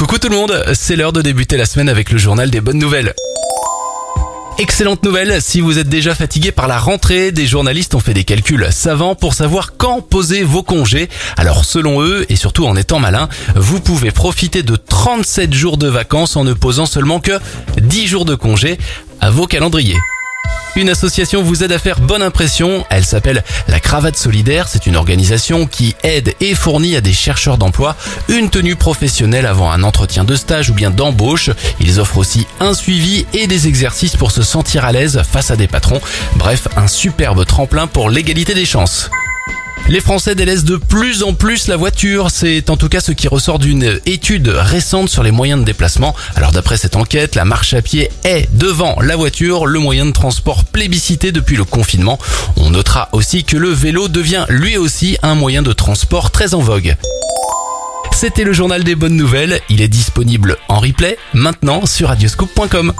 Coucou tout le monde, c'est l'heure de débuter la semaine avec le journal des bonnes nouvelles. Excellente nouvelle, si vous êtes déjà fatigué par la rentrée, des journalistes ont fait des calculs savants pour savoir quand poser vos congés. Alors selon eux, et surtout en étant malin, vous pouvez profiter de 37 jours de vacances en ne posant seulement que 10 jours de congés à vos calendriers. Une association vous aide à faire bonne impression. Elle s'appelle la Cravate Solidaire. C'est une organisation qui aide et fournit à des chercheurs d'emploi une tenue professionnelle avant un entretien de stage ou bien d'embauche. Ils offrent aussi un suivi et des exercices pour se sentir à l'aise face à des patrons. Bref, un superbe tremplin pour l'égalité des chances. Les Français délaissent de plus en plus la voiture, c'est en tout cas ce qui ressort d'une étude récente sur les moyens de déplacement. Alors d'après cette enquête, la marche à pied est devant la voiture le moyen de transport plébiscité depuis le confinement. On notera aussi que le vélo devient lui aussi un moyen de transport très en vogue. C'était le journal des bonnes nouvelles, il est disponible en replay maintenant sur radioscope.com.